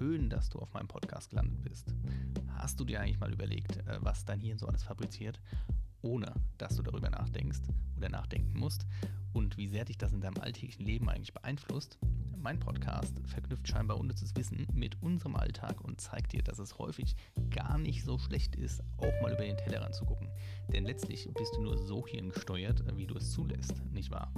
schön, dass du auf meinem Podcast gelandet bist. Hast du dir eigentlich mal überlegt, äh, was dein Hirn so alles fabriziert, ohne dass du darüber nachdenkst oder nachdenken musst und wie sehr dich das in deinem alltäglichen Leben eigentlich beeinflusst? Mein Podcast verknüpft scheinbar unnützes Wissen mit unserem Alltag und zeigt dir, dass es häufig gar nicht so schlecht ist, auch mal über den Tellerrand zu gucken. Denn letztlich bist du nur so hirngesteuert, wie du es zulässt, nicht wahr?